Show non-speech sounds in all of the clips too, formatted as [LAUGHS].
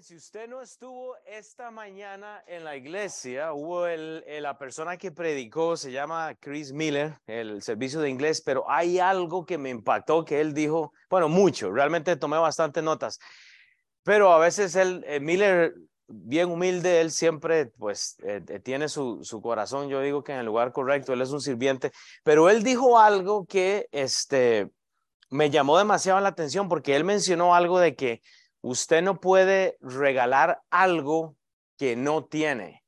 Si usted no estuvo esta mañana en la iglesia, hubo el, la persona que predicó, se llama Chris Miller, el servicio de inglés, pero hay algo que me impactó que él dijo, bueno, mucho, realmente tomé bastante notas, pero a veces él, eh, Miller, bien humilde, él siempre pues eh, eh, tiene su, su corazón, yo digo que en el lugar correcto, él es un sirviente, pero él dijo algo que este, me llamó demasiado la atención porque él mencionó algo de que Usted no puede regalar algo que no tiene.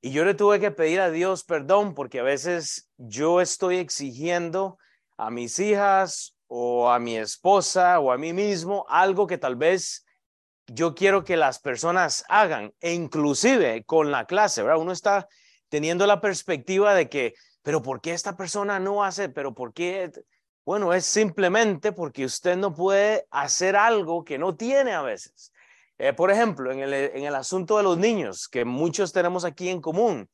Y yo le tuve que pedir a Dios perdón porque a veces yo estoy exigiendo a mis hijas o a mi esposa o a mí mismo algo que tal vez yo quiero que las personas hagan, e inclusive con la clase, ¿verdad? Uno está teniendo la perspectiva de que, pero ¿por qué esta persona no hace? ¿Pero por qué? Bueno, es simplemente porque usted no puede hacer algo que no tiene a veces. Eh, por ejemplo, en el, en el asunto de los niños, que muchos tenemos aquí en común,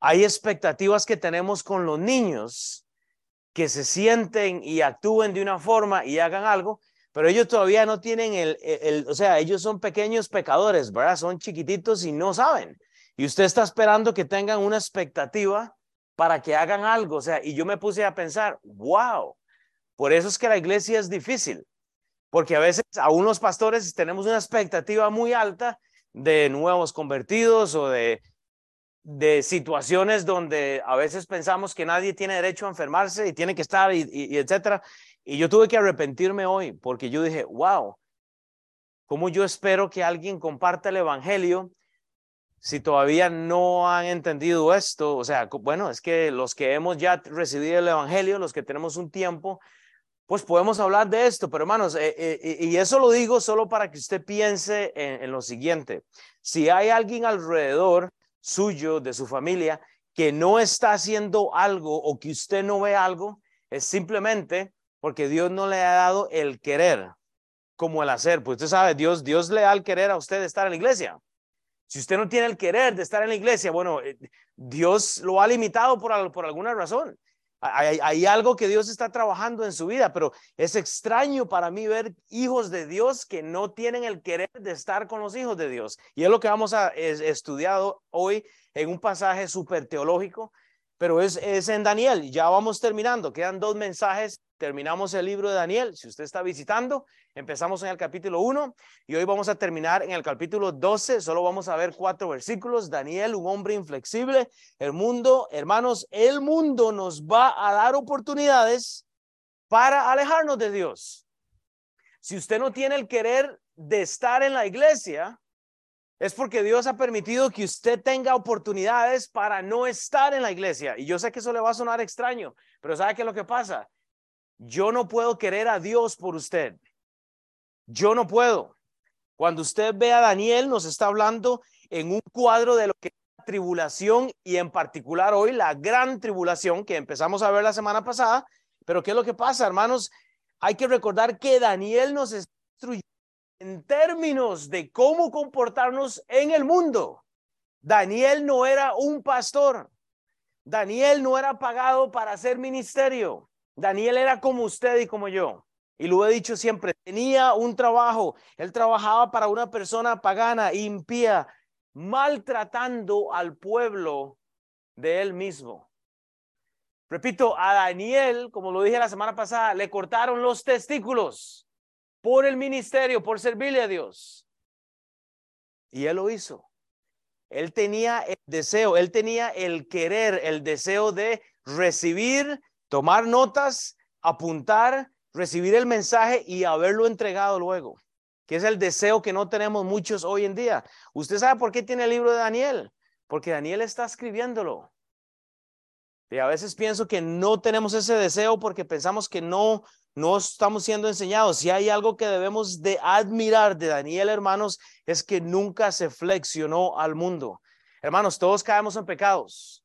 hay expectativas que tenemos con los niños que se sienten y actúen de una forma y hagan algo, pero ellos todavía no tienen el, el, o sea, ellos son pequeños pecadores, ¿verdad? Son chiquititos y no saben. Y usted está esperando que tengan una expectativa para que hagan algo, o sea, y yo me puse a pensar, wow, por eso es que la iglesia es difícil, porque a veces a unos pastores tenemos una expectativa muy alta de nuevos convertidos o de, de situaciones donde a veces pensamos que nadie tiene derecho a enfermarse y tiene que estar y, y, etcétera. Y yo tuve que arrepentirme hoy porque yo dije, wow, ¿cómo yo espero que alguien comparta el evangelio si todavía no han entendido esto? O sea, bueno, es que los que hemos ya recibido el evangelio, los que tenemos un tiempo, pues podemos hablar de esto, pero hermanos, eh, eh, y eso lo digo solo para que usted piense en, lo siguiente. Si hay alguien alrededor suyo, de su familia, que no está haciendo algo o que usted no ve algo, es simplemente porque Dios no le ha dado el querer como el hacer. Pues usted sabe, Dios, Dios le da el querer a usted de estar en la iglesia. Si usted no tiene el querer de estar en la iglesia, bueno, eh, Dios lo ha limitado por, por alguna razón. Hay, algo que Dios está trabajando en su vida, pero es extraño para mí ver hijos de Dios que no tienen el querer de estar con los hijos de Dios. Y es lo que vamos a estudiar hoy en un pasaje súper teológico, pero es, es en Daniel. Ya vamos terminando, quedan dos mensajes terminamos el libro de Daniel. Si usted está visitando, empezamos en el capítulo 1 y hoy vamos a terminar en el capítulo 12. Solo vamos a ver cuatro versículos. Daniel, un hombre inflexible. El mundo, hermanos, el mundo nos va a dar oportunidades para alejarnos de Dios. Si usted no tiene el querer de estar en la iglesia, es porque Dios ha permitido que usted tenga oportunidades para no estar en la iglesia. Y yo sé que eso le va a sonar extraño, pero ¿sabe qué es lo que pasa? Yo no puedo querer a Dios por usted. Yo no puedo. Cuando usted ve a Daniel, nos está hablando en un cuadro de lo que es la tribulación y en particular hoy la gran tribulación que empezamos a ver la semana pasada. Pero ¿qué es lo que pasa, hermanos? Hay que recordar que Daniel nos instruye en términos de cómo comportarnos en el mundo. Daniel no era un pastor. Daniel no era pagado para hacer ministerio. Daniel era como usted y como yo. Y lo he dicho siempre, tenía un trabajo. Él trabajaba para una persona pagana, impía, maltratando al pueblo de él mismo. Repito, a Daniel, como lo dije la semana pasada, le cortaron los testículos por el ministerio, por servirle a Dios. Y él lo hizo. Él tenía el deseo, él tenía el querer, el deseo de recibir tomar notas, apuntar, recibir el mensaje y haberlo entregado luego, que es el deseo que no tenemos muchos hoy en día. ¿Usted sabe por qué tiene el libro de Daniel? Porque Daniel está escribiéndolo. Y a veces pienso que no tenemos ese deseo porque pensamos que no, no estamos siendo enseñados. Si hay algo que debemos de admirar de Daniel, hermanos, es que nunca se flexionó al mundo. Hermanos, todos caemos en pecados.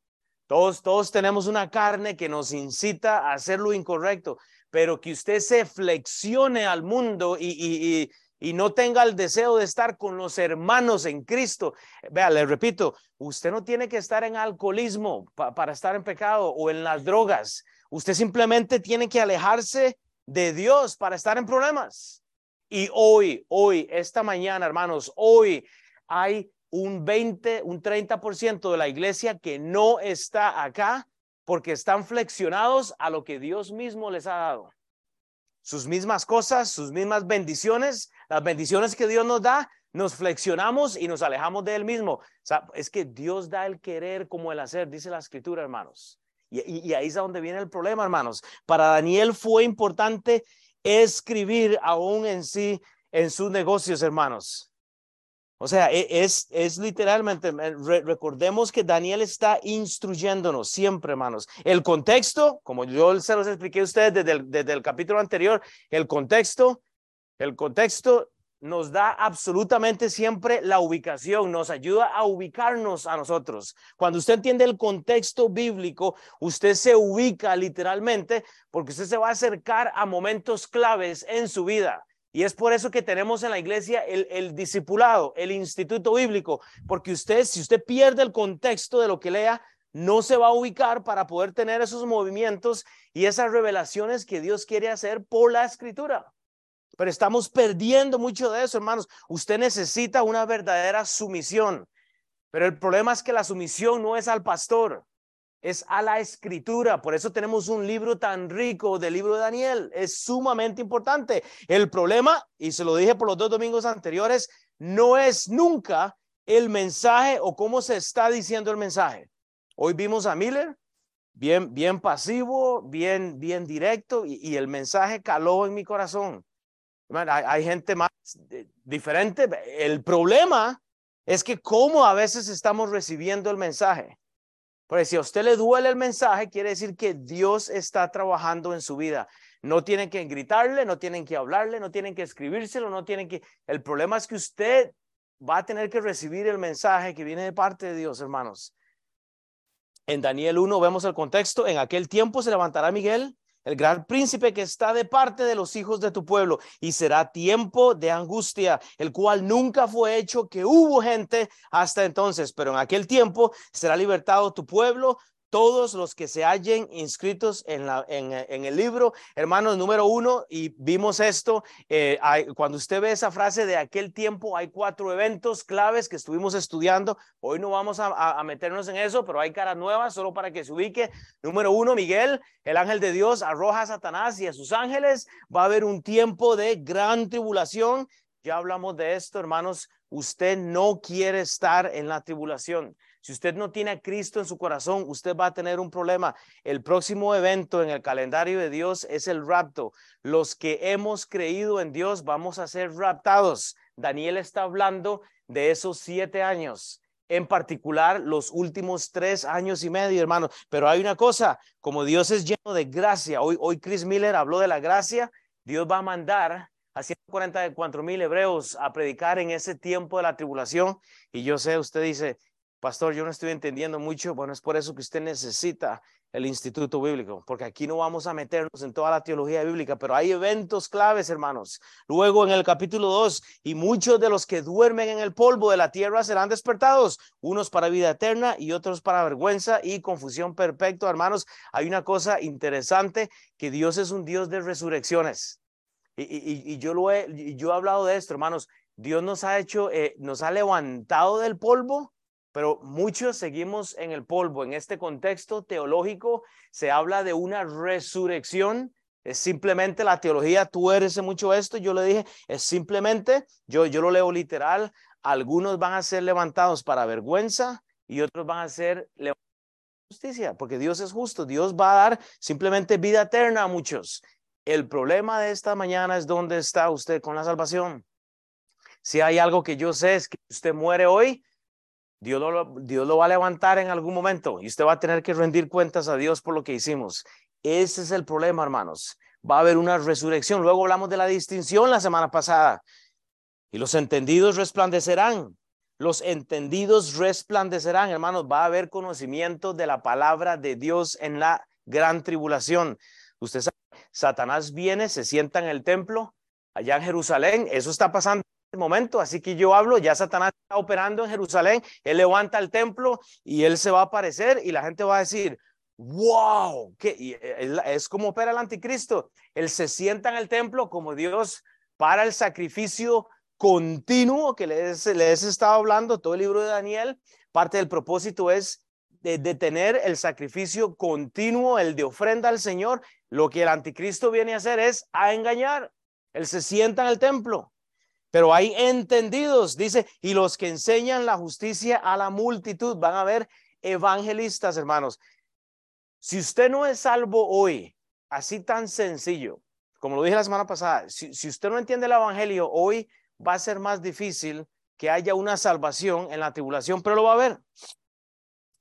Todos, todos tenemos una carne que nos incita a hacer lo incorrecto, pero que usted se flexione al mundo y, y, y, no tenga el deseo de estar con los hermanos en Cristo. Vea, le repito, usted no tiene que estar en alcoholismo para estar en pecado o en las drogas. Usted simplemente tiene que alejarse de Dios para estar en problemas. Y hoy, hoy, esta mañana, hermanos, hoy hay un 20, un 30% de la iglesia que no está acá porque están flexionados a lo que Dios mismo les ha dado. Sus mismas cosas, sus mismas bendiciones, las bendiciones que Dios nos da, nos flexionamos y nos alejamos de Él mismo. Es que Dios da el querer como el hacer, dice la escritura, hermanos. Y ahí es donde viene el problema, hermanos. Para Daniel fue importante escribir aún en sí, en sus negocios, hermanos. O sea, e, es, es literalmente, recordemos que Daniel está instruyéndonos siempre, hermanos. El contexto, como yo se los expliqué a ustedes desde desde el capítulo anterior, el contexto, el contexto nos da absolutamente siempre la ubicación, nos ayuda a ubicarnos a nosotros. Cuando usted entiende el contexto bíblico, usted se ubica literalmente porque usted se va a acercar a momentos claves en su vida. Y es por eso que tenemos en la iglesia el, discipulado, el instituto bíblico, porque usted, si usted pierde el contexto de lo que lea, no se va a ubicar para poder tener esos movimientos y esas revelaciones que Dios quiere hacer por la escritura. Pero estamos perdiendo mucho de eso, hermanos. Usted necesita una verdadera sumisión. Pero el problema es que la sumisión no es al pastor, es a la escritura. Por eso tenemos un libro tan rico del libro de Daniel. Es sumamente importante. El problema, y se lo dije por los dos domingos anteriores, no es nunca el mensaje o cómo se está diciendo el mensaje. Hoy vimos a Miller, bien, bien pasivo, bien, bien directo, y, el mensaje caló en mi corazón. Hay, gente más diferente. El problema es que cómo a veces estamos recibiendo el mensaje. Porque si a usted le duele el mensaje, quiere decir que Dios está trabajando en su vida. No tienen que gritarle, no tienen que hablarle, no tienen que escribírselo, no tienen que... El problema es que usted va a tener que recibir el mensaje que viene de parte de Dios, hermanos. En Daniel 1 vemos el contexto. En aquel tiempo se levantará Miguel el gran príncipe que está de parte de los hijos de tu pueblo, y será tiempo de angustia, el cual nunca fue hecho que hubo gente hasta entonces, pero en aquel tiempo será libertado tu pueblo, todos los que se hallen inscritos en, el libro. Hermanos, número uno, y vimos esto, eh, cuando usted ve esa frase de aquel tiempo, hay cuatro eventos claves que estuvimos estudiando. Hoy no vamos a, a meternos en eso, pero hay caras nuevas, solo para que se ubique. Número uno, Miguel, el ángel de Dios, arroja a Satanás y a sus ángeles. Va a haber un tiempo de gran tribulación. Ya hablamos de esto, hermanos. Usted no quiere estar en la tribulación. Si usted no tiene a Cristo en su corazón, usted va a tener un problema. El próximo evento en el calendario de Dios es el rapto. Los que hemos creído en Dios vamos a ser raptados. Daniel está hablando de esos siete años en particular los últimos tres años y medio, hermano. Pero hay una cosa, como Dios es lleno de gracia, hoy, hoy Chris Miller habló de la gracia, Dios va a mandar a 144 mil hebreos a predicar en ese tiempo de la tribulación. Y yo sé, usted dice, Pastor, yo no estoy entendiendo mucho. Bueno, es por eso que usted necesita el Instituto Bíblico, porque aquí no vamos a meternos en toda la teología bíblica, pero hay eventos claves, hermanos. Luego en el capítulo 2, y muchos de los que duermen en el polvo de la tierra serán despertados, unos para vida eterna y otros para vergüenza y confusión perfecta, hermanos. Hay una cosa interesante, que Dios es un Dios de resurrecciones. Y, yo, lo he, yo he hablado de esto, hermanos. Dios nos ha hecho, eh, nos ha levantado del polvo pero muchos seguimos en el polvo. En este contexto teológico se habla de una resurrección. Es simplemente la teología tuerce mucho esto. Yo le dije, es simplemente, yo, yo lo leo literal, algunos van a ser levantados para vergüenza y otros van a ser levantados justicia, porque Dios es justo. Dios va a dar simplemente vida eterna a muchos. El problema de esta mañana es dónde está usted con la salvación. Si hay algo que yo sé es que usted muere hoy, Dios lo, va a levantar en algún momento y usted va a tener que rendir cuentas a Dios por lo que hicimos. Ese es el problema, hermanos. Va a haber una resurrección. Luego hablamos de la distinción la semana pasada. Y los entendidos resplandecerán. Los entendidos resplandecerán, hermanos. Va a haber conocimiento de la palabra de Dios en la gran tribulación. Usted sabe, Satanás viene, se sienta en el templo allá en Jerusalén. Eso está pasando momento, así que yo hablo, ya Satanás está operando en Jerusalén, él levanta el templo y él se va a aparecer y la gente va a decir, wow, que eh, es como opera el anticristo, él se sienta en el templo como Dios para el sacrificio continuo que les, les he estado hablando, todo el libro de Daniel, parte del propósito es de, de, tener el sacrificio continuo, el de ofrenda al Señor. Lo que el anticristo viene a hacer es a engañar. Él se sienta en el templo, pero hay entendidos, dice, y los que enseñan la justicia a la multitud van a ver evangelistas, hermanos. Si usted no es salvo hoy, así tan sencillo, como lo dije la semana pasada, si, si usted no entiende el evangelio hoy, va a ser más difícil que haya una salvación en la tribulación, pero lo va a haber.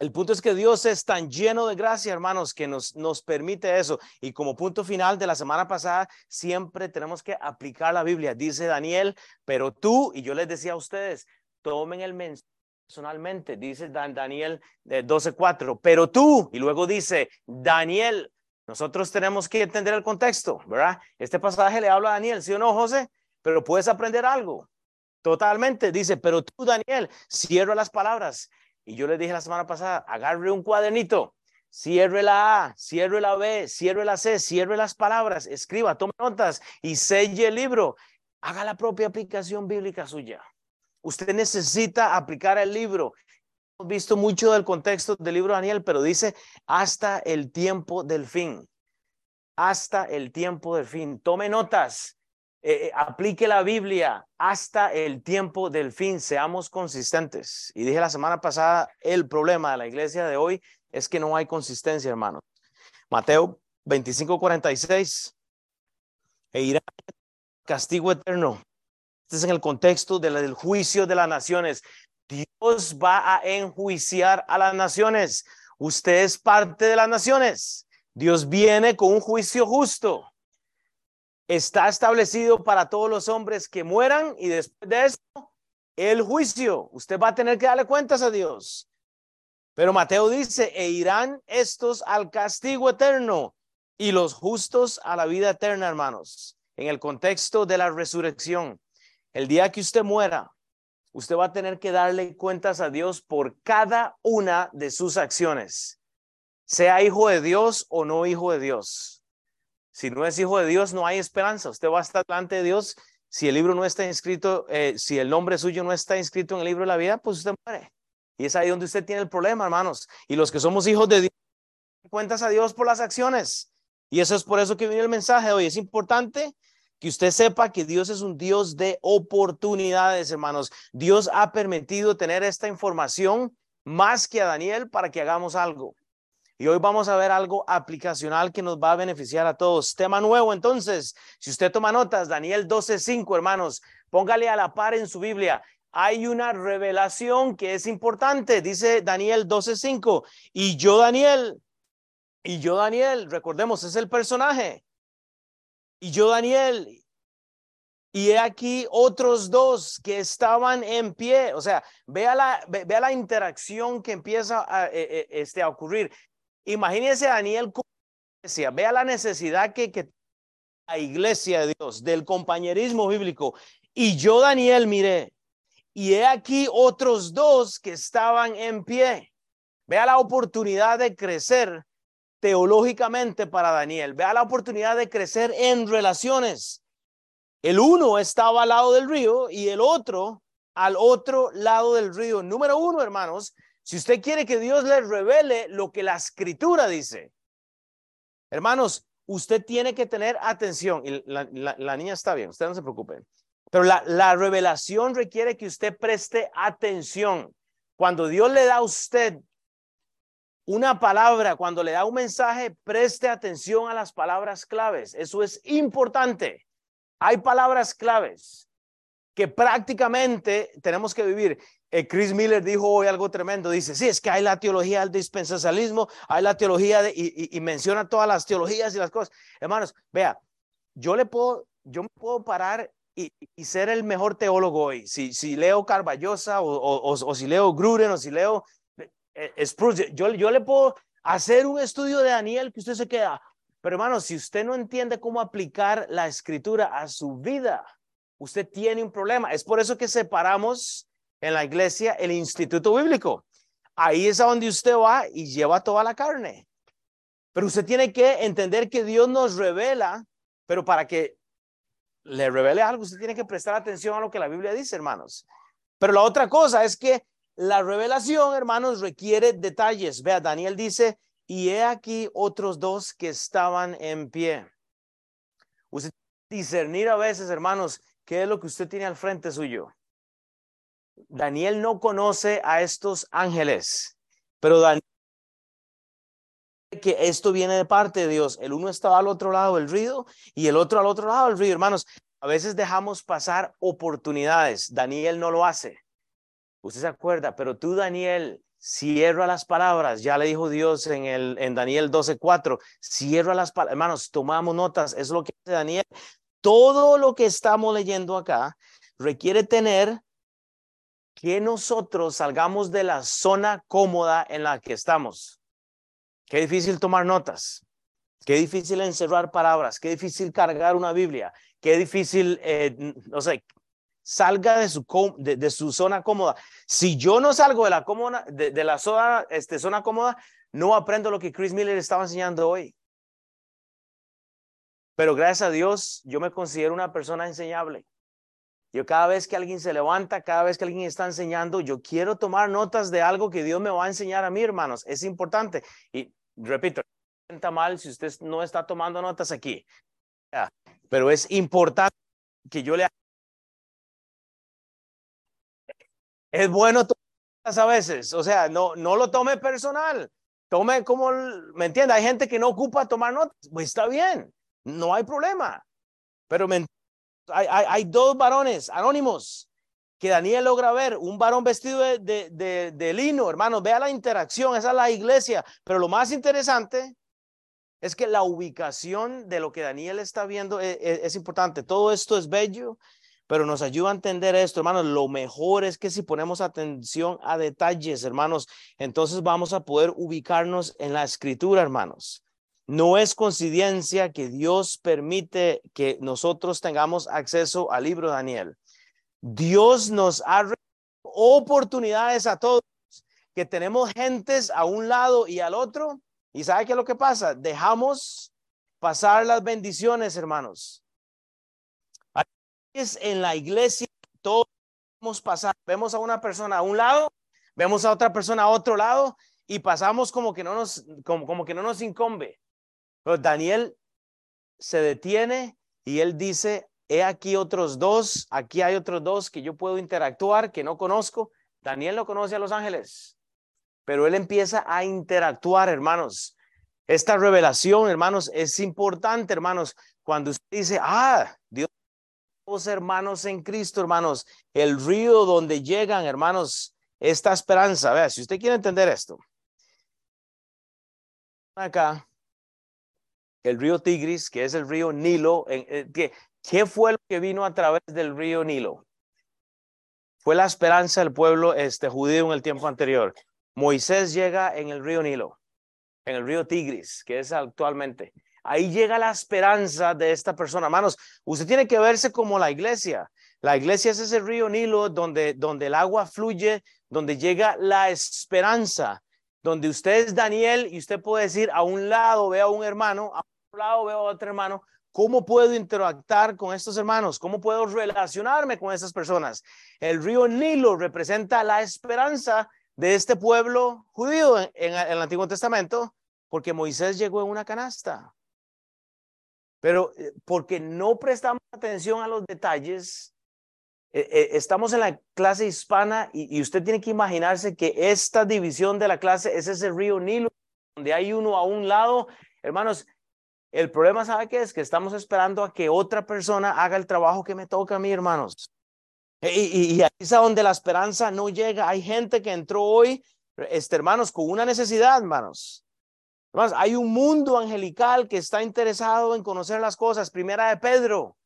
El punto es que Dios es tan lleno de gracia, hermanos, que nos, nos permite eso. Y como punto final de la semana pasada, siempre tenemos que aplicar la Biblia. Dice Daniel, pero tú, y yo les decía a ustedes, tomen el mensaje personalmente, dice Daniel 12.4, pero tú, y luego dice, Daniel, nosotros tenemos que entender el contexto, ¿verdad? Este pasaje le habla a Daniel, ¿sí o no, José? Pero puedes aprender algo. Totalmente, dice, pero tú, Daniel, cierra las palabras. Y yo le dije la semana pasada, agarre un cuadernito, cierre la A, cierre la B, cierre la C, cierre las palabras, escriba, tome notas y selle el libro. Haga la propia aplicación bíblica suya. Usted necesita aplicar el libro. Hemos visto mucho del contexto del libro de Daniel, pero dice hasta el tiempo del fin. Hasta el tiempo del fin. Tome notas. Eh, eh, aplique la Biblia hasta el tiempo del fin, seamos consistentes. Y dije la semana pasada, el problema de la iglesia de hoy es que no hay consistencia, hermano. Mateo 25, 46. E irá castigo eterno este es en el contexto del juicio de las naciones. Dios va a enjuiciar a las naciones. Usted es parte de las naciones. Dios viene con un juicio justo. Está establecido para todos los hombres que mueran y después de eso, el juicio. Usted va a tener que darle cuentas a Dios. Pero Mateo dice, e irán estos al castigo eterno y los justos a la vida eterna, hermanos, en el contexto de la resurrección. El día que usted muera, usted va a tener que darle cuentas a Dios por cada una de sus acciones, sea hijo de Dios o no hijo de Dios. Si no es hijo de Dios, no hay esperanza. Usted va a estar delante de Dios. Si el libro no está inscrito, eh, si el nombre suyo no está inscrito en el libro de la vida, pues usted muere. Y es ahí donde usted tiene el problema, hermanos. Y los que somos hijos de Dios, cuentas a Dios por las acciones. Y eso es por eso que viene el mensaje hoy. Es importante que usted sepa que Dios es un Dios de oportunidades, hermanos. Dios ha permitido tener esta información más que a Daniel para que hagamos algo. Y hoy vamos a ver algo aplicacional que nos va a beneficiar a todos. Tema nuevo, entonces, si usted toma notas, Daniel 12:5, hermanos, póngale a la par en su Biblia. Hay una revelación que es importante, dice Daniel 12:5. Y yo, Daniel, y yo, Daniel, recordemos, es el personaje. Y yo, Daniel, y he aquí otros dos que estaban en pie. O sea, vea la, vea la interacción que empieza a, eh, eh, este, a ocurrir. Imagínese a Daniel como iglesia, vea la necesidad que, que la iglesia de Dios, del compañerismo bíblico. Y yo, Daniel, miré, y he aquí otros dos que estaban en pie. Vea la oportunidad de crecer teológicamente para Daniel. Vea la oportunidad de crecer en relaciones. El uno estaba al lado del río y el otro al otro lado del río. Número uno, hermanos, si usted quiere que Dios le revele lo que la escritura dice, hermanos, usted tiene que tener atención. Y la, niña está bien, usted no se preocupe. Pero la revelación requiere que usted preste atención. Cuando Dios le da a usted una palabra, cuando le da un mensaje, preste atención a las palabras claves. Eso es importante. Hay palabras claves que prácticamente tenemos que vivir. Eh, Chris Miller dijo hoy algo tremendo. Dice, sí, es que hay la teología del dispensacionalismo, hay la teología de, y, menciona todas las teologías y las cosas. Hermanos, vea, yo le puedo, yo me puedo parar y, ser el mejor teólogo hoy. Si, leo Carballosa o, si leo Gruden o si leo eh, Spruce, yo, yo le puedo hacer un estudio de Daniel que usted se queda, pero hermano, si usted no entiende cómo aplicar la escritura a su vida, usted tiene un problema. Es por eso que separamos en la iglesia el instituto bíblico. Ahí es a donde usted va y lleva toda la carne. Pero usted tiene que entender que Dios nos revela, pero para que le revele algo, usted tiene que prestar atención a lo que la Biblia dice, hermanos. Pero la otra cosa es que la revelación, hermanos, requiere detalles. Vea, Daniel dice, y he aquí otros dos que estaban en pie. Usted discernir a veces, hermanos, qué es lo que usted tiene al frente suyo. Daniel no conoce a estos ángeles, pero Daniel que esto viene de parte de Dios. El uno estaba al otro lado del río y el otro al otro lado del río, hermanos. A veces dejamos pasar oportunidades. Daniel no lo hace. Usted se acuerda, pero tú, Daniel, cierra las palabras. Ya le dijo Dios en, el, en Daniel 12:4. Cierra las palabras. Hermanos, tomamos notas. Es lo que hace Daniel. Todo lo que estamos leyendo acá requiere tener que nosotros salgamos de la zona cómoda en la que estamos. Qué difícil tomar notas. Qué difícil encerrar palabras. Qué difícil cargar una Biblia. Qué difícil, eh, no sé, salga de su, de, su zona cómoda. Si yo no salgo de la, cómoda, de, la zona, este, zona cómoda, no aprendo lo que Chris Miller estaba enseñando hoy. Pero gracias a Dios, yo me considero una persona enseñable. Yo cada vez que alguien se levanta, cada vez que alguien está enseñando, yo quiero tomar notas de algo que Dios me va a enseñar a mí, hermanos. Es importante. Y repito, no sienta mal si usted no está tomando notas aquí. Pero es importante que yo le... Es bueno tomar notas a veces. O sea, no, no lo tome personal. Tome como, ¿me entiende? Hay gente que no ocupa tomar notas. Pues está bien, no hay problema. Pero me hay, dos varones anónimos que Daniel logra ver, un varón vestido de, de, lino, hermanos, vea la interacción, esa es la iglesia, pero lo más interesante es que la ubicación de lo que Daniel está viendo es, e, es, importante. Todo esto es bello, pero nos ayuda a entender esto, hermanos. Lo mejor es que si ponemos atención a detalles, hermanos, entonces vamos a poder ubicarnos en la escritura, hermanos. No es coincidencia que Dios permite que nosotros tengamos acceso al libro Daniel. Dios nos ha oportunidades a todos, que tenemos gentes a un lado y al otro. ¿Y sabe qué es lo que pasa? Dejamos pasar las bendiciones, hermanos. Es en la iglesia todos vamos pasar. Vemos a una persona a un lado, vemos a otra persona a otro lado y pasamos como que no nos, como, como que no nos incumbe. Pero Daniel se detiene y él dice, he aquí otros dos, aquí hay otros dos que yo puedo interactuar, que no conozco. Daniel no conoce a los ángeles, pero él empieza a interactuar, hermanos. Esta revelación, hermanos, es importante, hermanos, cuando usted dice, ah, Dios, hermanos en Cristo, hermanos, el río donde llegan, hermanos, esta esperanza. Vea, si usted quiere entender esto, acá, el río Tigris, que es el río Nilo. Eh, ¿Qué, fue lo que vino a través del río Nilo? Fue la esperanza del pueblo este, judío en el tiempo anterior. Moisés llega en el río Nilo, en el río Tigris, que es actualmente. Ahí llega la esperanza de esta persona. Hermanos, usted tiene que verse como la iglesia. La iglesia es ese río Nilo donde, donde el agua fluye, donde llega la esperanza, donde usted es Daniel y usted puede decir a un lado ve a un hermano, a lado veo a otro hermano, ¿cómo puedo interactuar con estos hermanos? ¿Cómo puedo relacionarme con estas personas? El río Nilo representa la esperanza de este pueblo judío en, el Antiguo Testamento, porque Moisés llegó en una canasta. Pero eh, porque no prestamos atención a los detalles, eh, eh, estamos en la clase hispana y, y, usted tiene que imaginarse que esta división de la clase es ese río Nilo, donde hay uno a un lado. Hermanos, el problema, ¿sabe qué es? Que estamos esperando a que otra persona haga el trabajo que me toca a mí, hermanos. Y, y, y ahí es donde la esperanza no llega. Hay gente que entró hoy, este, hermanos, con una necesidad, hermanos. Hermanos, hay un mundo angelical que está interesado en conocer las cosas. Primera de Pedro.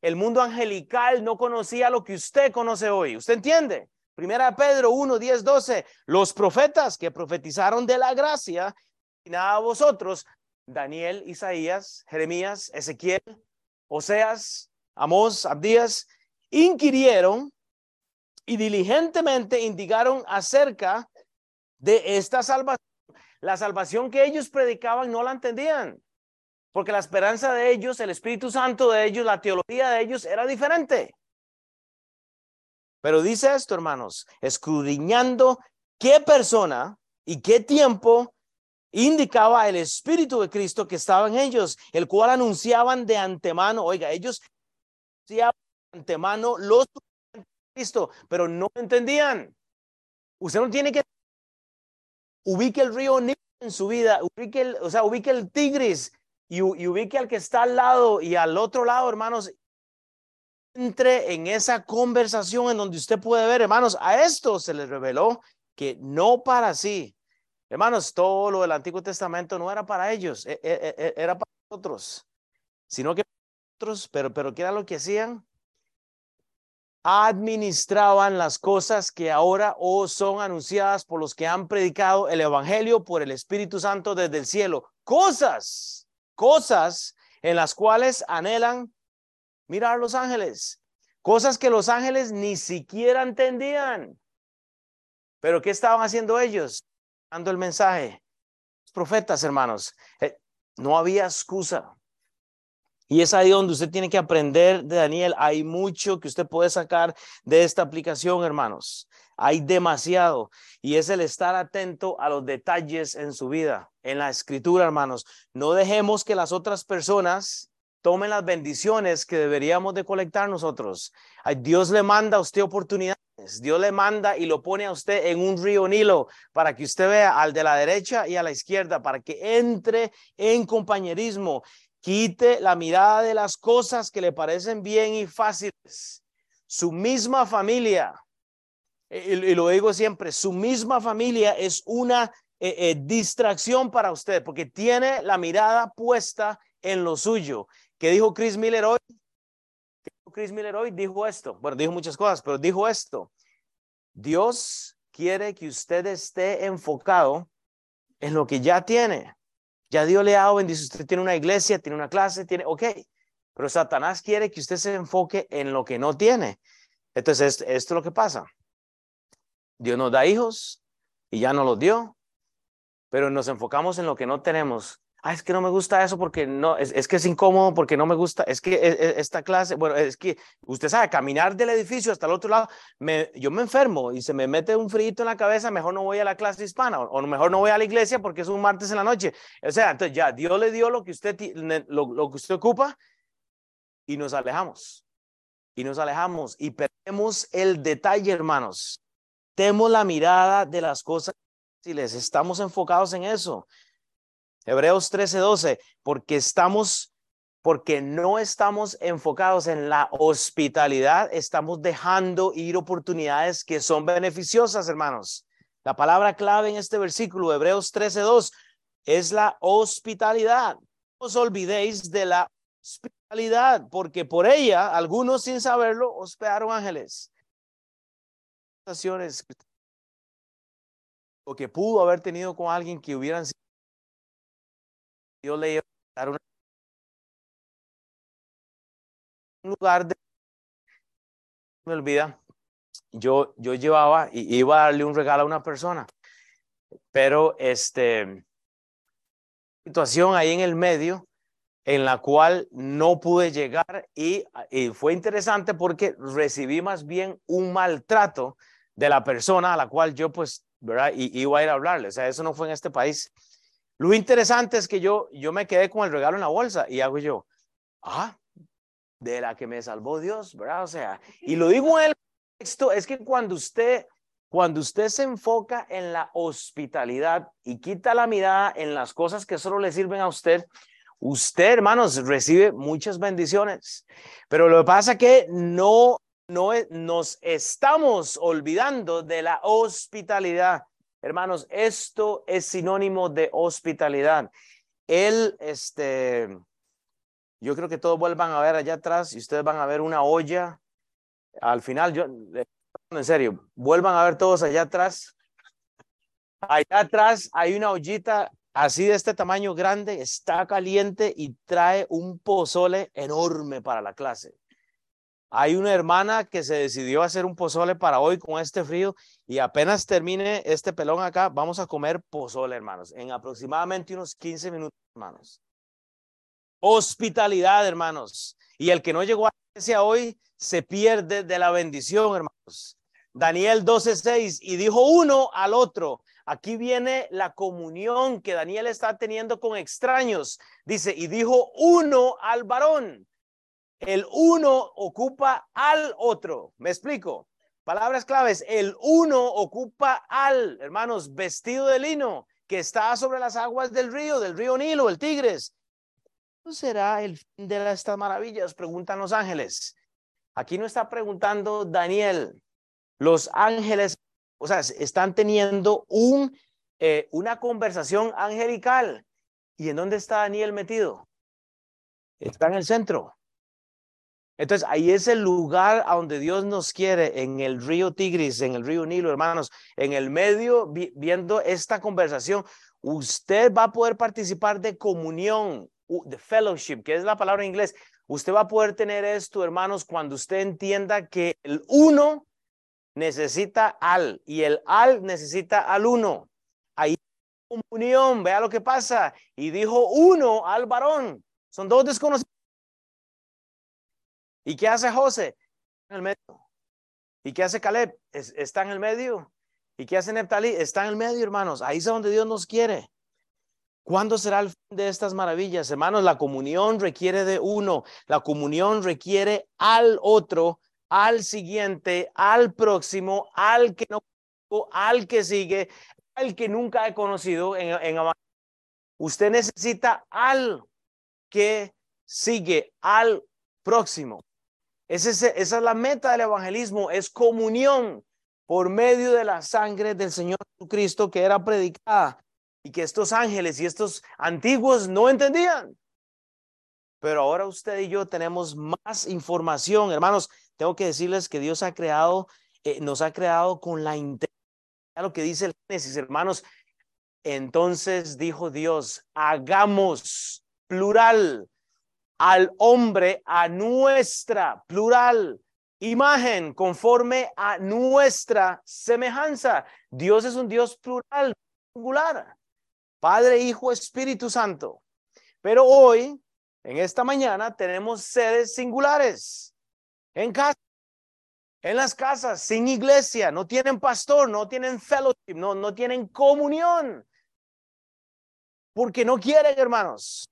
El mundo angelical no conocía lo que usted conoce hoy. ¿Usted entiende? Primera de Pedro 1, 10, 12. Los profetas que profetizaron de la gracia, y nada a vosotros, Daniel, Isaías, Jeremías, Ezequiel, Oseas, Amós, Abdías, inquirieron y diligentemente indicaron acerca de esta salvación. La salvación que ellos predicaban no la entendían. porque la esperanza de ellos, el Espíritu Santo de ellos, la teología de ellos era diferente. Pero dice esto, hermanos, escudriñando qué persona y qué tiempo indicaba el Espíritu de Cristo que estaba en ellos, el cual anunciaban de antemano, oiga, ellos anunciaban de antemano los de Cristo, pero no entendían. Usted no tiene que ubique el río Nilo en su vida, ubique el, o sea, ubique el Tigris y, ubique al que está al lado y al otro lado, hermanos, entre en esa conversación en donde usted puede ver, hermanos, a esto se les reveló que no para sí. Hermanos, todo lo del Antiguo Testamento no era para ellos, e, e, e, era para nosotros, sino que otros, pero, pero ¿qué era lo que hacían? Administraban las cosas que ahora o son anunciadas por los que han predicado el Evangelio por el Espíritu Santo desde el cielo. Cosas, cosas en las cuales anhelan mirar los ángeles, cosas que los ángeles ni siquiera entendían. Pero ¿qué estaban haciendo ellos? Dando el mensaje. Profetas, hermanos, eh, no había excusa. Y es ahí donde usted tiene que aprender de Daniel. Hay mucho que usted puede sacar de esta aplicación, hermanos. Hay demasiado. Y es el estar atento a los detalles en su vida, en la escritura, hermanos. No dejemos que las otras personas tomen las bendiciones que deberíamos de colectar nosotros. Dios le manda a usted oportunidades, Dios le manda y lo pone a usted en un río Nilo para que usted vea al de la derecha y a la izquierda, para que entre en compañerismo, quite la mirada de las cosas que le parecen bien y fáciles. Su misma familia, y, lo digo siempre, su misma familia es una eh, eh, distracción para usted porque tiene la mirada puesta en lo suyo. ¿Qué dijo Chris Miller hoy? Chris Miller hoy dijo esto. Bueno, dijo muchas cosas, pero dijo esto. Dios quiere que usted esté enfocado en lo que ya tiene. Ya Dios le ha dado bendición. Usted tiene una iglesia, tiene una clase, tiene, ok. Pero Satanás quiere que usted se enfoque en lo que no tiene. Entonces, esto, es lo que pasa. Dios nos da hijos y ya no los dio, pero nos enfocamos en lo que no tenemos ah, es que no me gusta eso porque no, es, que es incómodo porque no me gusta, es que e, e, esta clase, bueno, es que usted sabe, caminar del edificio hasta el otro lado, yo me enfermo y se me mete un frío en la cabeza, mejor no voy a la clase hispana o, mejor no voy a la iglesia porque es un martes en la noche. O sea, entonces ya Dios le dio lo que usted, lo, lo que usted ocupa y nos alejamos. Y nos alejamos y perdemos el detalle, hermanos. Tenemos la mirada de las cosas si les estamos enfocados en eso. Hebreos 13:12, porque estamos, porque no estamos enfocados en la hospitalidad, estamos dejando ir oportunidades que son beneficiosas, hermanos. La palabra clave en este versículo, Hebreos 13:2, es la hospitalidad. Os olvidéis de la hospitalidad, porque por ella algunos sin saberlo hospedaron ángeles. O que pudo haber tenido con alguien que hubieran sido Dios le dar un lugar de me olvida yo yo llevaba y iba a darle un regalo a una persona pero este situación ahí en el medio en la cual no pude llegar y, y, fue interesante porque recibí más bien un maltrato de la persona a la cual yo pues, ¿verdad? Y, iba a ir a hablarle. O sea, eso no fue en este país. Lo interesante es que yo, yo me quedé con el regalo en la bolsa y hago yo, ah, de la que me salvó Dios, ¿verdad? O sea, y lo digo en el texto, es que cuando usted, cuando usted se enfoca en la hospitalidad y quita la mirada en las cosas que solo le sirven a usted, usted, hermanos, recibe muchas bendiciones. Pero lo que pasa es que no, no nos estamos olvidando de la hospitalidad. Hermanos, esto es sinónimo de hospitalidad. Él, este, yo creo que todos vuelvan a ver allá atrás y ustedes van a ver una olla. Al final, yo, en serio, vuelvan a ver todos allá atrás. Allá atrás hay una ollita así de este tamaño grande, está caliente y trae un pozole enorme para la clase. Hay una hermana que se decidió hacer un pozole para hoy con este frío y apenas termine este pelón acá, vamos a comer pozole, hermanos, en aproximadamente unos 15 minutos, hermanos. Hospitalidad, hermanos. Y el que no llegó a la iglesia hoy se pierde de la bendición, hermanos. Daniel 12:6 y dijo uno al otro. Aquí viene la comunión que Daniel está teniendo con extraños. Dice, y dijo uno al varón. El uno ocupa al otro. ¿Me explico? Palabras claves. El uno ocupa al, hermanos, vestido de lino que está sobre las aguas del río, del río Nilo, el Tigres. ¿Cuándo será el fin de estas maravillas? Preguntan los ángeles. Aquí no está preguntando Daniel. Los ángeles, o sea, están teniendo un, eh, una conversación angelical. ¿Y en dónde está Daniel metido? Está en el centro. Entonces, ahí es el lugar a donde Dios nos quiere, en el río Tigris, en el río Nilo, hermanos, en el medio, viendo esta conversación, usted va a poder participar de comunión, de fellowship, que es la palabra en inglés. Usted va a poder tener esto, hermanos, cuando usted entienda que el uno necesita al y el al necesita al uno. Ahí comunión, vea lo que pasa. Y dijo uno al varón. Son dos desconocidos. ¿Y qué hace José? En el medio. ¿Y qué hace Caleb? está en el medio. ¿Y qué hace Neptalí? Está en el medio, hermanos. Ahí es donde Dios nos quiere. ¿Cuándo será el fin de estas maravillas? Hermanos, la comunión requiere de uno. La comunión requiere al otro, al siguiente, al próximo, al que no, al que sigue, al que nunca he conocido en, en Usted necesita al que sigue, al próximo esa es la meta del evangelismo, es comunión por medio de la sangre del Señor Jesucristo que era predicada y que estos ángeles y estos antiguos no entendían. Pero ahora usted y yo tenemos más información, hermanos. Tengo que decirles que Dios ha creado, eh, nos ha creado con la intención, lo que dice el Génesis, hermanos. Entonces dijo Dios, hagamos plural al hombre a nuestra, plural, imagen, conforme a nuestra semejanza. Dios es un Dios plural, singular. Padre, Hijo, Espíritu Santo. Pero hoy, en esta mañana, tenemos seres singulares. En casa, en las casas, sin iglesia, no tienen pastor, no tienen fellowship, no, no tienen comunión. Porque no quieren, hermanos.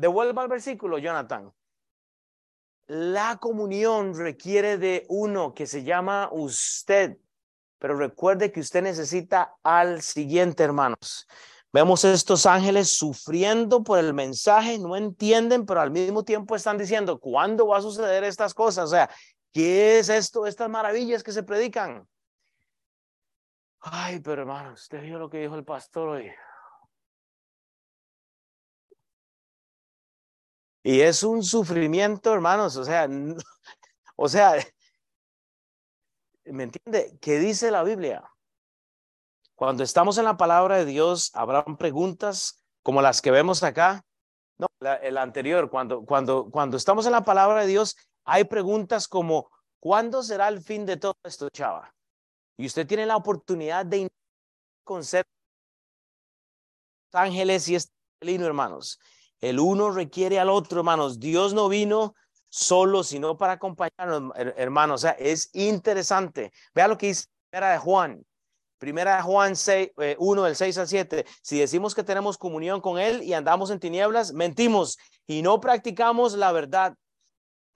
Devuelva el versículo, Jonathan. La comunión requiere de uno que se llama usted, pero recuerde que usted necesita al siguiente, hermanos. Vemos estos ángeles sufriendo por el mensaje, no entienden, pero al mismo tiempo están diciendo, ¿cuándo va a suceder estas cosas? O sea, ¿qué es esto, estas maravillas que se predican? Ay, pero hermanos, usted vio lo que dijo el pastor hoy. Y es un sufrimiento, hermanos, o sea, [LAUGHS] o sea, ¿me entiende? ¿Qué dice la Biblia? Cuando estamos en la palabra de Dios, habrán preguntas como las que vemos acá. No, el anterior, cuando, cuando, cuando estamos en la palabra de Dios, hay preguntas como, ¿cuándo será el fin de todo esto, chava? Y usted tiene la oportunidad de conocer ángeles y este hermanos. El uno requiere al otro, hermanos. Dios no vino solo, sino para acompañarnos, hermanos. O sea, es interesante. Vea lo que dice Primera de Juan. Primera de Juan 6, 1, del 6 al 7. Si decimos que tenemos comunión con Él y andamos en tinieblas, mentimos y no practicamos la verdad.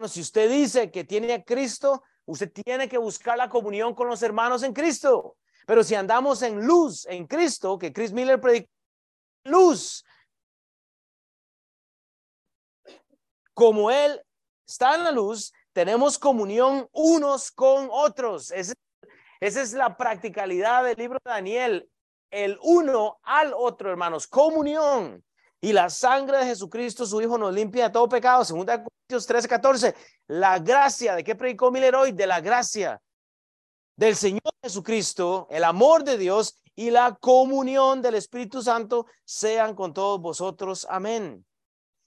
Si usted dice que tiene a Cristo, usted tiene que buscar la comunión con los hermanos en Cristo. Pero si andamos en luz, en Cristo, que Chris Miller predicó, luz, como Él está en la luz, tenemos comunión unos con otros. esa es la practicalidad del libro de Daniel. El uno al otro, hermanos, comunión. Y la sangre de Jesucristo, su Hijo, nos limpia de todo pecado. Segunda Corintios 13, 14. La gracia, ¿de qué predicó Miller hoy? De la gracia del Señor Jesucristo, el amor de Dios y la comunión del Espíritu Santo sean con todos vosotros. Amén.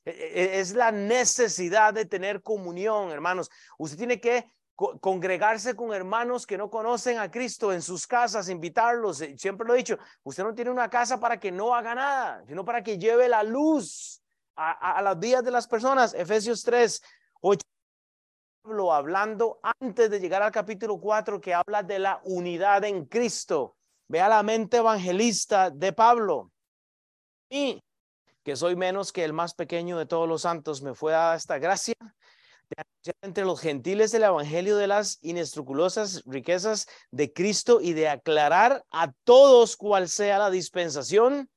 E, e, es la necesidad de tener comunión, hermanos. Usted tiene que congregarse con hermanos que no conocen a Cristo en sus casas, invitarlos. Eh, siempre lo he dicho, usted no tiene una casa para que no haga nada, sino para que lleve la luz a, a vidas de las personas. Efesios 3, 8 hablando antes de llegar al capítulo 4 que habla de la unidad en Cristo. Vea la mente evangelista de Pablo. Y que soy menos que el más pequeño de todos los santos, me fue dada esta gracia de anunciar entre los gentiles el evangelio de las inescrupulosas riquezas de Cristo y de aclarar a todos cuál sea la dispensación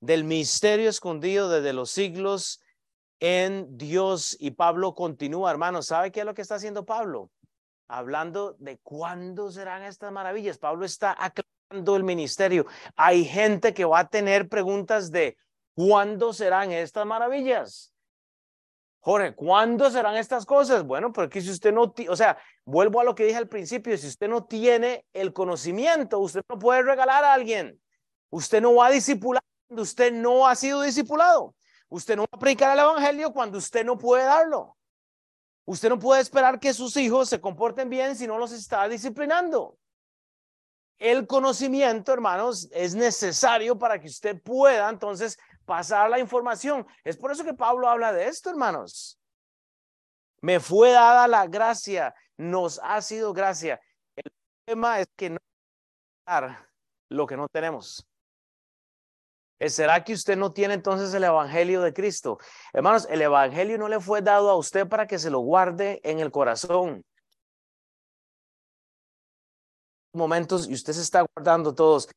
del misterio escondido desde los siglos en Dios. Y Pablo continúa, hermano, ¿sabe qué es lo que está haciendo Pablo? Hablando de cuándo serán estas maravillas. Pablo está aclarando el ministerio. Hay gente que va a tener preguntas de cuándo serán estas maravillas. Jorge, ¿cuándo serán estas cosas? Bueno, porque si usted no, o sea, vuelvo a lo que dije al principio, si usted no tiene el conocimiento, usted no puede regalar a alguien. Usted no va a discipular cuando usted no ha sido discipulado. Usted no va a predicar el evangelio cuando usted no puede darlo. Usted no puede esperar que sus hijos se comporten bien si no los está disciplinando. El conocimiento, hermanos, es necesario para que usted pueda entonces pasar la información. Es por eso que Pablo habla de esto, hermanos. Me fue dada la gracia, nos ha sido gracia. El tema es que no dar lo que no tenemos. ¿Será que usted no tiene entonces el Evangelio de Cristo? Hermanos, el Evangelio no le fue dado a usted para que se lo guarde en el corazón. Momentos y usted se está guardando todos.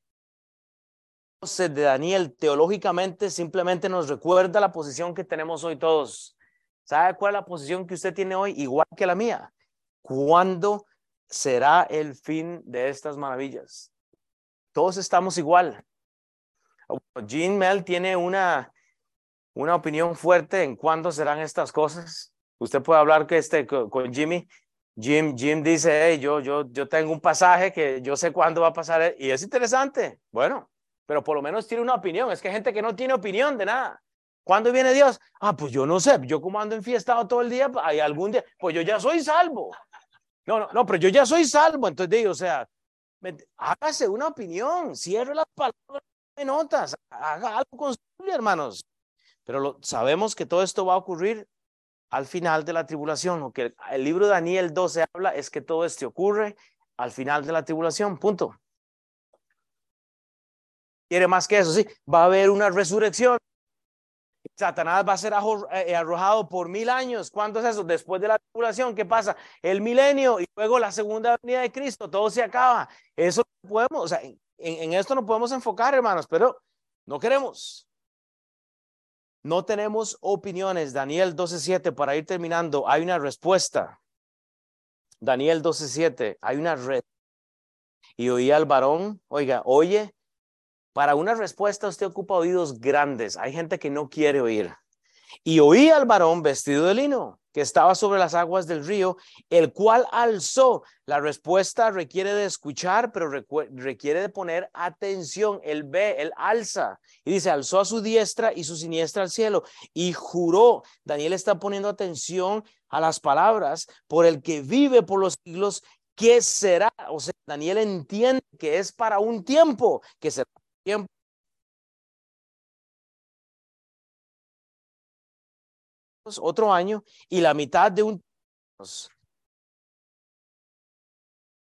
De Daniel, teológicamente, simplemente nos recuerda la posición que tenemos hoy todos. ¿Sabe cuál es la posición que usted tiene hoy? Igual que la mía. ¿Cuándo será el fin de estas maravillas? Todos estamos igual. Jean Mel tiene una, una opinión fuerte en cuándo serán estas cosas. Usted puede hablar que este, con, Jimmy. Jim, Jim dice, yo, yo, yo tengo un pasaje que yo sé cuándo va a pasar y es interesante. Bueno, pero por lo menos tiene una opinión. Es que hay gente que no tiene opinión de nada. ¿Cuándo viene Dios? Ah, pues yo no sé. Yo como ando enfiestado todo el día, hay algún día, pues yo ya soy salvo. No, no, no, pero yo ya soy salvo. Entonces digo, o sea, hágase una opinión, cierre las palabras notas, haga algo con hermanos. Pero lo, sabemos que todo esto va a ocurrir al final de la tribulación. Lo que el libro de Daniel 12 habla es que todo esto ocurre al final de la tribulación, punto. Quiere más que eso, sí, va a haber una resurrección. Satanás va a ser eh, arrojado por mil años. ¿Cuánto es eso? Después de la tribulación, ¿qué pasa? El milenio y luego la segunda venida de Cristo, todo se acaba. Eso podemos, o sea, en, esto no podemos enfocar, hermanos, pero no queremos. No tenemos opiniones. Daniel 12.7, para ir terminando, hay una respuesta. Daniel 12.7, hay una red. Y oí al varón, oiga, oye, para una respuesta usted ocupa oídos grandes. Hay gente que no quiere oír. Y oí al varón vestido de lino que estaba sobre las aguas del río, el cual alzó. La respuesta requiere de escuchar, pero requiere de poner atención. Él ve, él alza. Y dice, alzó a su diestra y su siniestra al cielo. Y juró, Daniel está poniendo atención a las palabras, por el que vive por los siglos, ¿qué será? O sea, Daniel entiende que es para un tiempo, que será tiempo otro año y la mitad de un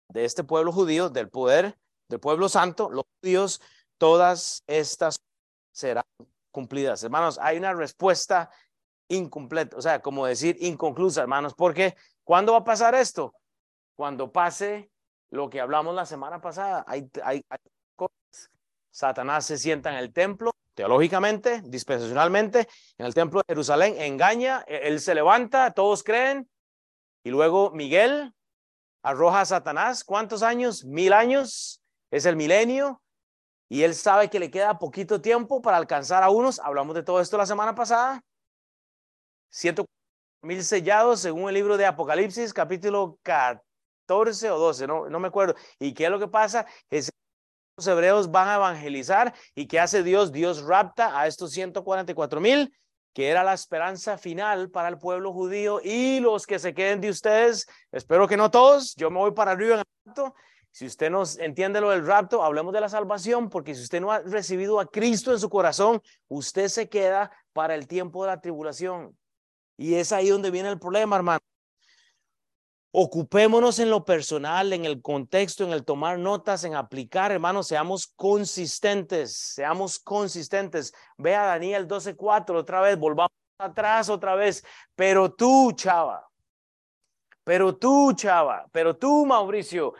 de este pueblo judío, del poder del pueblo santo, los judíos, todas estas serán cumplidas. Hermanos, hay una respuesta incompleta, o sea, como decir inconclusa, hermanos, porque ¿cuándo va a pasar esto? Cuando pase lo que hablamos la semana pasada, hay, hay, hay. Satanás se sienta en el templo, teológicamente, dispensacionalmente, en el templo de Jerusalén, engaña, e-, él se levanta, todos creen, y luego Miguel arroja a Satanás, ¿cuántos años? Mil años, es el milenio, y él sabe que le queda poquito tiempo para alcanzar a unos, hablamos de todo esto la semana pasada, ciento mil sellados según el libro de Apocalipsis, capítulo 14 o 12, no, no me acuerdo. ¿Y qué es lo que pasa? Es hebreos van a evangelizar y ¿qué hace Dios? Dios rapta a estos 144 mil, que era la esperanza final para el pueblo judío y los que se queden de ustedes, espero que no todos, yo me voy para arriba en el. Si usted no entiende lo del rapto, hablemos de la salvación, porque si usted no ha recibido a Cristo en su corazón, usted se queda para el tiempo de la tribulación. Y es ahí donde viene el problema, hermano. Ocupémonos en lo personal, en el contexto, en el tomar notas, en aplicar, hermanos, seamos consistentes, seamos consistentes. Ve a Daniel 12:4 otra vez, volvamos atrás otra vez. Pero tú, chava, pero tú, chava, pero tú, Mauricio,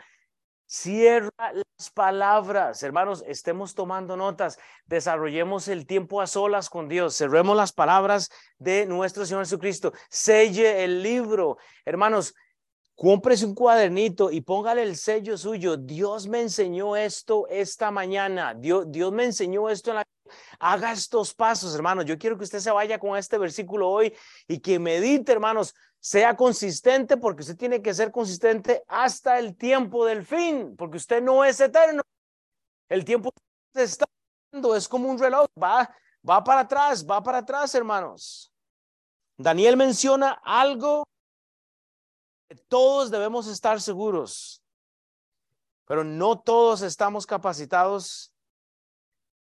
Cierra las palabras, hermanos, estemos tomando notas, desarrollemos el tiempo a solas con Dios, cerremos las palabras de nuestro Señor Jesucristo, selle el libro, hermanos, cómprese un cuadernito y póngale el sello suyo. Dios me enseñó esto esta mañana, Dios, me enseñó esto en la... Haga estos pasos, hermanos. Yo quiero que usted se vaya con este versículo hoy y que medite, hermanos, sea consistente porque usted tiene que ser consistente hasta el tiempo del fin, porque usted no es eterno. El tiempo está dando, es como un reloj, va, va para atrás, va para atrás, hermanos. Daniel menciona algo todos debemos estar seguros, pero no todos estamos capacitados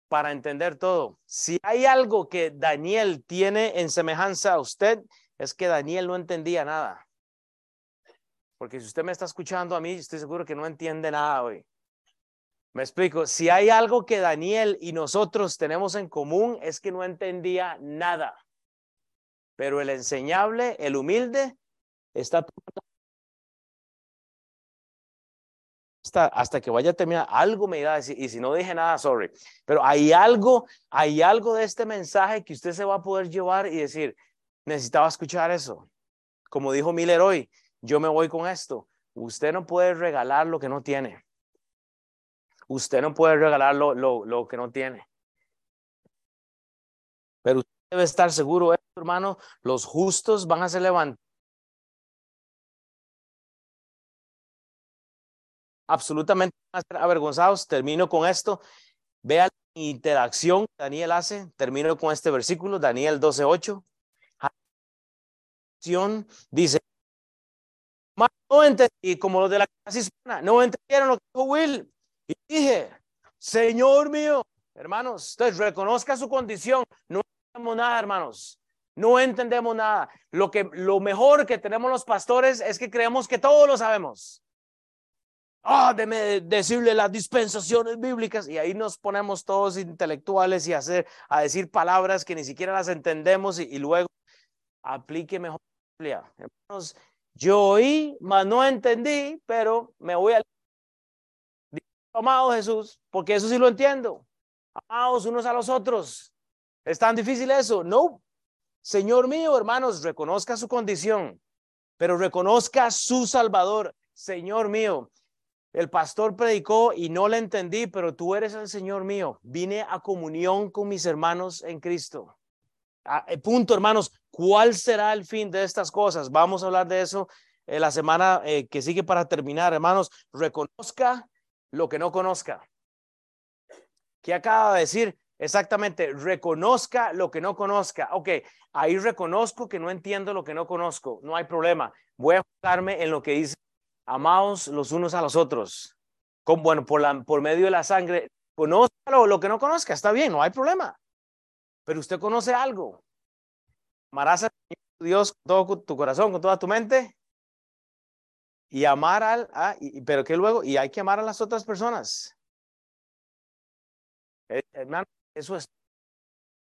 para entender todo. Si hay algo que Daniel tiene en semejanza a usted, es que Daniel no entendía nada. Porque si usted me está escuchando a mí, estoy seguro que no entiende nada hoy. Me explico, si hay algo que Daniel y nosotros tenemos en común es que no entendía nada. Pero el enseñable, el humilde, está hasta, que vaya a terminar, algo me iba a decir, y si no dije nada, sorry, pero hay algo, hay algo de este mensaje que usted se va a poder llevar y decir, necesitaba escuchar eso. Como dijo Miller hoy, yo me voy con esto. Usted no puede regalar lo que no tiene. Usted no puede regalar lo, lo, que no tiene. Pero usted debe estar seguro, hermano, los justos van a ser levantados. Absolutamente avergonzados. Termino con esto. Vea la interacción que Daniel hace. Termino con este versículo, Daniel 12:8 dice, no entendí, como los de la clase hispana, no entendieron lo que dijo Will. Y dije, Señor mío, hermanos, usted reconozca su condición. No entendemos nada, hermanos. No entendemos nada. Lo, que, lo mejor que tenemos los pastores es que creemos que todo lo sabemos. Ah, oh, decirle las dispensaciones bíblicas y ahí nos ponemos todos intelectuales y hacer, a decir palabras que ni siquiera las entendemos y luego aplique mejor Hermanos, yo oí, mas no entendí, pero me voy a... Amado Jesús, porque eso sí lo entiendo. Amados unos a los otros. ¿Es tan difícil eso? No. Señor mío, hermanos, reconozca su condición, pero reconozca su Salvador. Señor mío, el pastor predicó y no le entendí, pero tú eres el Señor mío. Vine a comunión con mis hermanos en Cristo. Ah, eh, punto, hermanos. ¿Cuál será el fin de estas cosas? Vamos a hablar de eso en la semana eh, que sigue para terminar, hermanos. Reconozca lo que no conozca. ¿Qué acaba de decir? Exactamente, reconozca lo que no conozca. Ok, ahí reconozco que no entiendo lo que no conozco. No hay problema. Voy a enfocarme en lo que dice, amados los unos a los otros. Bueno, por, medio de la sangre, conozca lo que no conozca. Está bien, no hay problema. Pero usted conoce algo. Amarás a Dios con todo tu corazón, con toda tu mente. Y amar al, ah, pero que luego, y hay que amar a las otras personas. Eh, hermano, eso es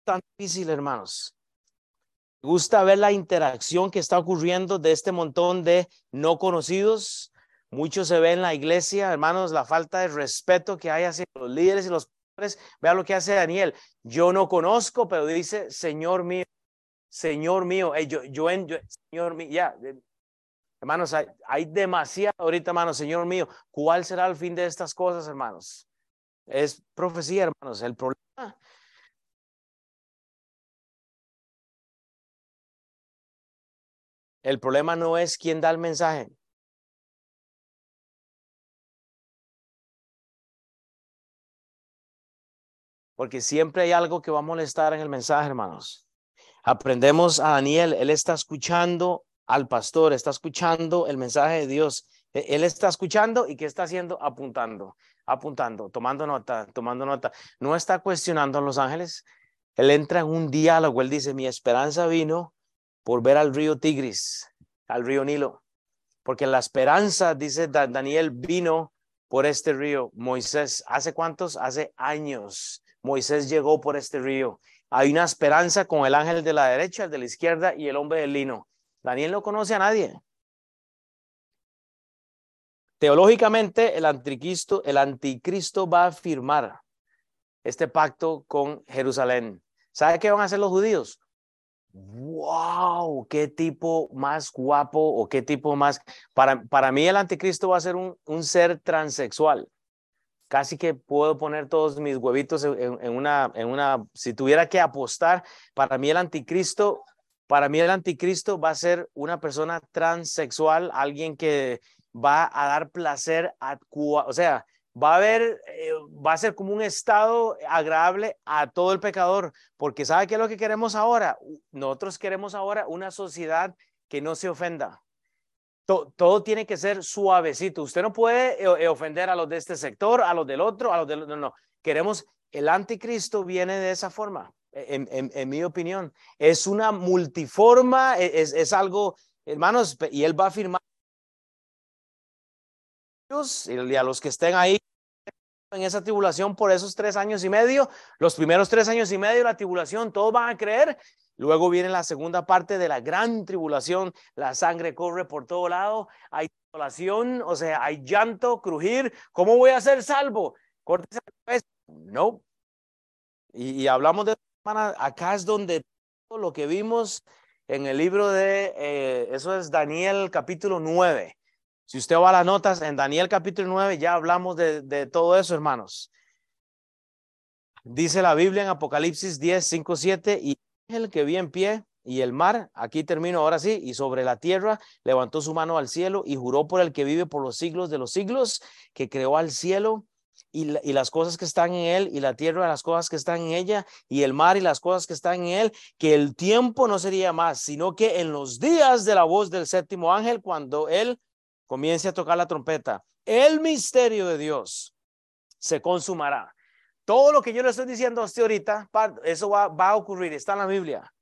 tan difícil, hermanos. Gusta ver la interacción que está ocurriendo de este montón de no conocidos. Mucho se ve en la iglesia, hermanos, la falta de respeto que hay hacia los líderes y los Vea lo que hace Daniel. Yo no conozco, pero dice, Señor mío, Señor mío, yo, yo, Señor mío, ya, hermanos, hay, hay demasiado ahorita, hermanos, Señor mío, ¿cuál será el fin de estas cosas, hermanos? Es profecía, hermanos. El problema El problema no es quién da el mensaje. porque siempre hay algo que va a molestar en el mensaje, hermanos. Aprendemos a Daniel, él está escuchando al pastor, está escuchando el mensaje de Dios. E, él está escuchando y ¿qué está haciendo? Apuntando, apuntando, tomando nota, tomando nota. No está cuestionando a los ángeles, Él entra en un diálogo, él dice, mi esperanza vino por ver al río Tigris, al río Nilo, porque la esperanza, dice Daniel, vino por este río. Moisés, ¿hace cuántos? Hace años. Moisés llegó por este río. Hay una esperanza con el ángel de la derecha, el de la izquierda y el hombre del lino. Daniel no conoce a nadie. Teológicamente, el anticristo, el anticristo va a firmar este pacto con Jerusalén. ¿Sabe qué van a hacer los judíos? ¡Wow! ¿Qué tipo más guapo o qué tipo más... Para, para mí el anticristo va a ser un, un ser transexual. Casi que puedo poner todos mis huevitos en, una, en una... Si tuviera que apostar, para mí el anticristo, para mí el anticristo va a ser una persona transexual, alguien que va a dar placer a... O sea, va a haber, eh, va a ser como un estado agradable a todo el pecador, porque ¿sabe qué es lo que queremos ahora? Nosotros queremos ahora una sociedad que no se ofenda. todo tiene que ser suavecito. Usted no puede eh, eh, ofender a los de este sector, a los del otro, a los del... No, no. Queremos, el anticristo viene de esa forma, en, en, mi opinión. Es una multiforma, e, es, es algo, hermanos, y él va a firmar y a los que estén ahí en esa tribulación por esos tres años y medio, los primeros tres años y medio la tribulación, todos van a creer. Luego viene la segunda parte de la gran tribulación, la sangre corre por todo lado, hay tribulación, o sea, hay llanto, crujir. ¿Cómo voy a ser salvo? Córtese No. Y, hablamos de acá es donde todo lo que vimos en el libro de, eh, eso es Daniel capítulo 9. Si usted va a las notas, en Daniel capítulo 9 ya hablamos de, todo eso, hermanos. Dice la Biblia en Apocalipsis 10, 5, 7, y el que vi en pie y el mar, aquí termino ahora sí, y sobre la tierra levantó su mano al cielo y juró por el que vive por los siglos de los siglos, que creó al cielo y, y, las cosas que están en él, y la tierra, las cosas que están en ella, y el mar y las cosas que están en él, que el tiempo no sería más, sino que en los días de la voz del séptimo ángel, cuando él comience a tocar la trompeta, el misterio de Dios se consumará. Todo lo que yo le estoy diciendo a usted ahorita, eso va, a ocurrir, está en la Biblia.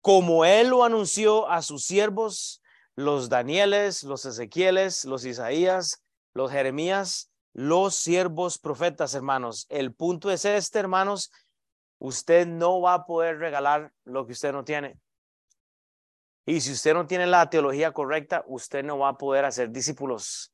Como Él lo anunció a sus siervos, los Danieles, los Ezequieles, los Isaías, los Jeremías, los siervos profetas, hermanos. El punto es este, hermanos, usted no va a poder regalar lo que usted no tiene. Y si usted no tiene la teología correcta, usted no va a poder hacer discípulos.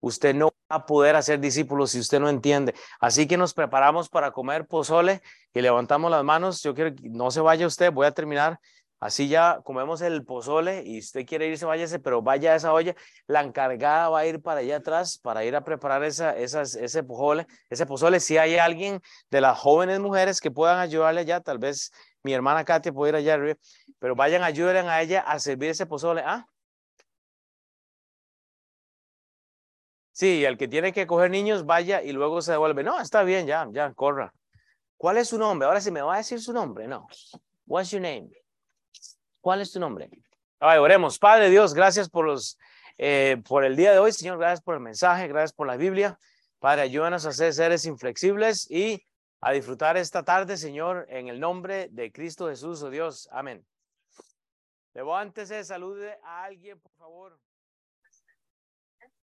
Usted no va a poder hacer discípulos si usted no entiende. Así que nos preparamos para comer pozole y levantamos las manos. Yo quiero que no se vaya usted, voy a terminar. Así ya comemos el pozole y usted quiere irse, váyase, pero vaya a esa olla. La encargada va a ir para allá atrás para ir a preparar esa, esas, ese pozole. Ese pozole, si hay alguien de las jóvenes mujeres que puedan ayudarle allá, tal vez mi hermana Katia puede ir allá arriba pero vayan, ayuden a ella a servir ese pozole. ¿Ah? Sí, el que tiene que coger niños, vaya y luego se devuelve. No, está bien, ya, ya, corra. ¿Cuál es su nombre? Ahora sí me va a decir su nombre. No. What's your name? ¿Cuál es tu nombre? Ay, oremos. Padre Dios, gracias por los eh, por el día de hoy, Señor. Gracias por el mensaje, gracias por la Biblia. Padre, ayúdanos a ser seres inflexibles y a disfrutar esta tarde, Señor, en el nombre de Cristo Jesús, oh Dios. Amén. Levántese, salude a alguien, por favor.